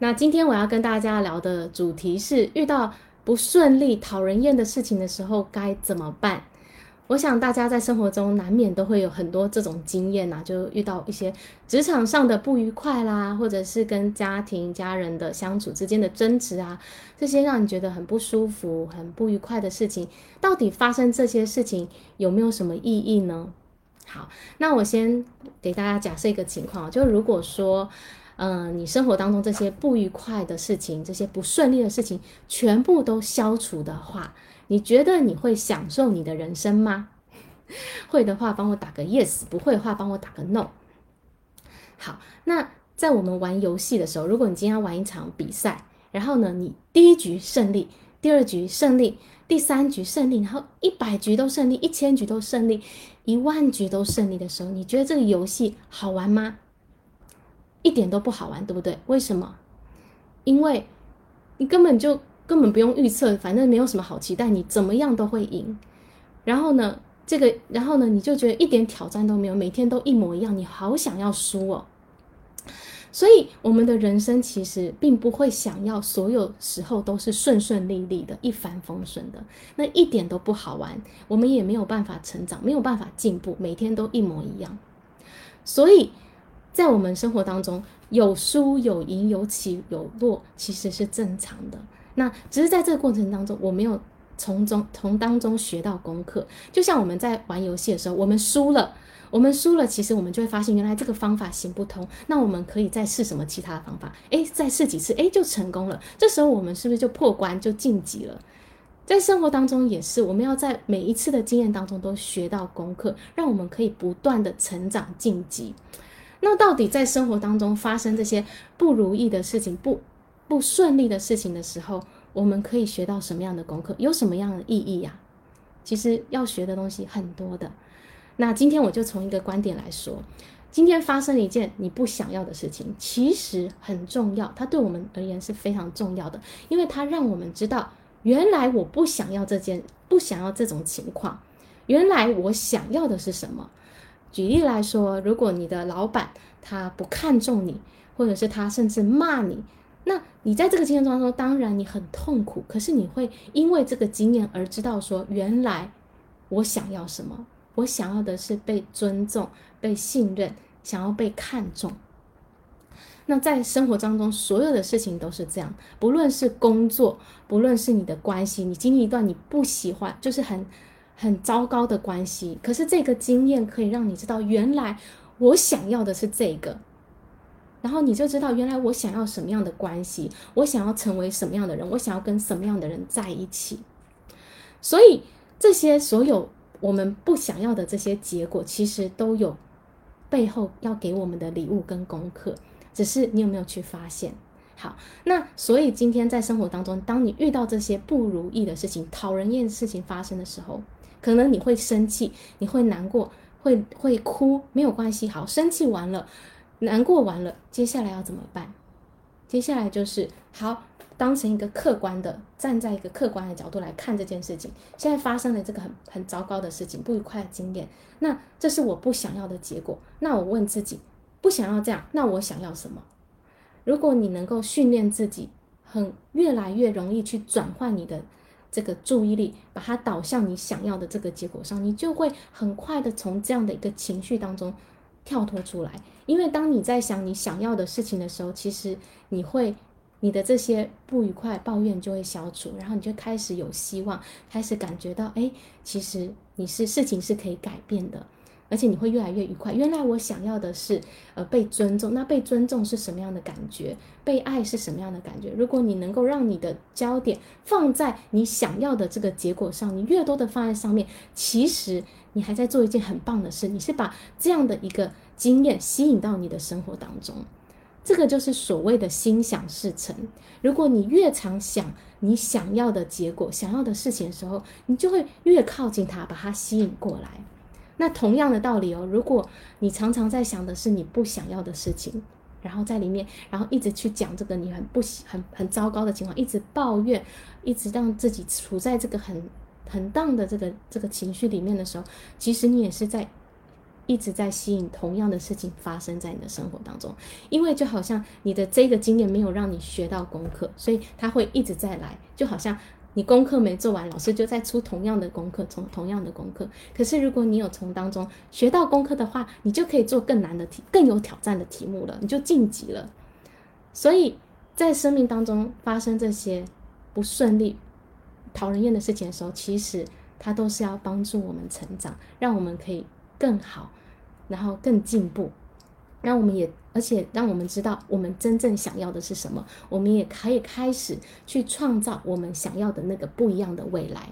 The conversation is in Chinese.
那今天我要跟大家聊的主题是：遇到不顺利、讨人厌的事情的时候该怎么办？我想大家在生活中难免都会有很多这种经验呐，就遇到一些职场上的不愉快啦，或者是跟家庭、家人的相处之间的争执啊，这些让你觉得很不舒服、很不愉快的事情，到底发生这些事情有没有什么意义呢？好，那我先给大家假设一个情况，就如果说，嗯、你生活当中这些不愉快的事情、这些不顺利的事情全部都消除的话。你觉得你会享受你的人生吗？会的话，帮我打个 yes；不会的话，帮我打个 no。好，那在我们玩游戏的时候，如果你今天要玩一场比赛，然后呢，你第一局胜利，第二局胜利，第三局胜利，然后一百局都胜利，一千局都胜利，一万局都胜利的时候，你觉得这个游戏好玩吗？一点都不好玩，对不对？为什么？因为你根本就。根本不用预测，反正没有什么好期待，你怎么样都会赢。然后呢，这个，然后呢，你就觉得一点挑战都没有，每天都一模一样，你好想要输哦。所以，我们的人生其实并不会想要所有时候都是顺顺利利的、一帆风顺的，那一点都不好玩。我们也没有办法成长，没有办法进步，每天都一模一样。所以在我们生活当中，有输有赢，有起有落，其实是正常的。那只是在这个过程当中，我没有从中从当中学到功课。就像我们在玩游戏的时候，我们输了，我们输了，其实我们就会发现原来这个方法行不通。那我们可以再试什么其他的方法？诶，再试几次，诶，就成功了。这时候我们是不是就破关就晋级了？在生活当中也是，我们要在每一次的经验当中都学到功课，让我们可以不断的成长晋级。那到底在生活当中发生这些不如意的事情不？不顺利的事情的时候，我们可以学到什么样的功课？有什么样的意义呀？其实要学的东西很多的。那今天我就从一个观点来说，今天发生了一件你不想要的事情，其实很重要，它对我们而言是非常重要的，因为它让我们知道，原来我不想要这件，不想要这种情况，原来我想要的是什么。举例来说，如果你的老板他不看重你，或者是他甚至骂你。那你在这个经验当中，当然你很痛苦，可是你会因为这个经验而知道说，原来我想要什么？我想要的是被尊重、被信任，想要被看重。那在生活当中，所有的事情都是这样，不论是工作，不论是你的关系，你经历一段你不喜欢，就是很很糟糕的关系，可是这个经验可以让你知道，原来我想要的是这个。然后你就知道，原来我想要什么样的关系，我想要成为什么样的人，我想要跟什么样的人在一起。所以这些所有我们不想要的这些结果，其实都有背后要给我们的礼物跟功课，只是你有没有去发现？好，那所以今天在生活当中，当你遇到这些不如意的事情、讨人厌的事情发生的时候，可能你会生气，你会难过，会会哭，没有关系。好，生气完了。难过完了，接下来要怎么办？接下来就是好，当成一个客观的，站在一个客观的角度来看这件事情。现在发生了这个很很糟糕的事情，不愉快的经验，那这是我不想要的结果。那我问自己，不想要这样，那我想要什么？如果你能够训练自己，很越来越容易去转换你的这个注意力，把它导向你想要的这个结果上，你就会很快的从这样的一个情绪当中跳脱出来。因为当你在想你想要的事情的时候，其实你会，你的这些不愉快、抱怨就会消除，然后你就开始有希望，开始感觉到，哎，其实你是事情是可以改变的，而且你会越来越愉快。原来我想要的是，呃，被尊重。那被尊重是什么样的感觉？被爱是什么样的感觉？如果你能够让你的焦点放在你想要的这个结果上，你越多的放在上面，其实你还在做一件很棒的事，你是把这样的一个。经验吸引到你的生活当中，这个就是所谓的心想事成。如果你越常想你想要的结果、想要的事情的时候，你就会越靠近它，把它吸引过来。那同样的道理哦，如果你常常在想的是你不想要的事情，然后在里面，然后一直去讲这个你很不喜、很很糟糕的情况，一直抱怨，一直让自己处在这个很很荡的这个这个情绪里面的时候，其实你也是在。一直在吸引同样的事情发生在你的生活当中，因为就好像你的这个经验没有让你学到功课，所以它会一直在来，就好像你功课没做完，老师就在出同样的功课，从同样的功课。可是如果你有从当中学到功课的话，你就可以做更难的题，更有挑战的题目了，你就晋级了。所以在生命当中发生这些不顺利、讨人厌的事情的时候，其实它都是要帮助我们成长，让我们可以更好。然后更进步，让我们也，而且让我们知道我们真正想要的是什么，我们也可以开始去创造我们想要的那个不一样的未来。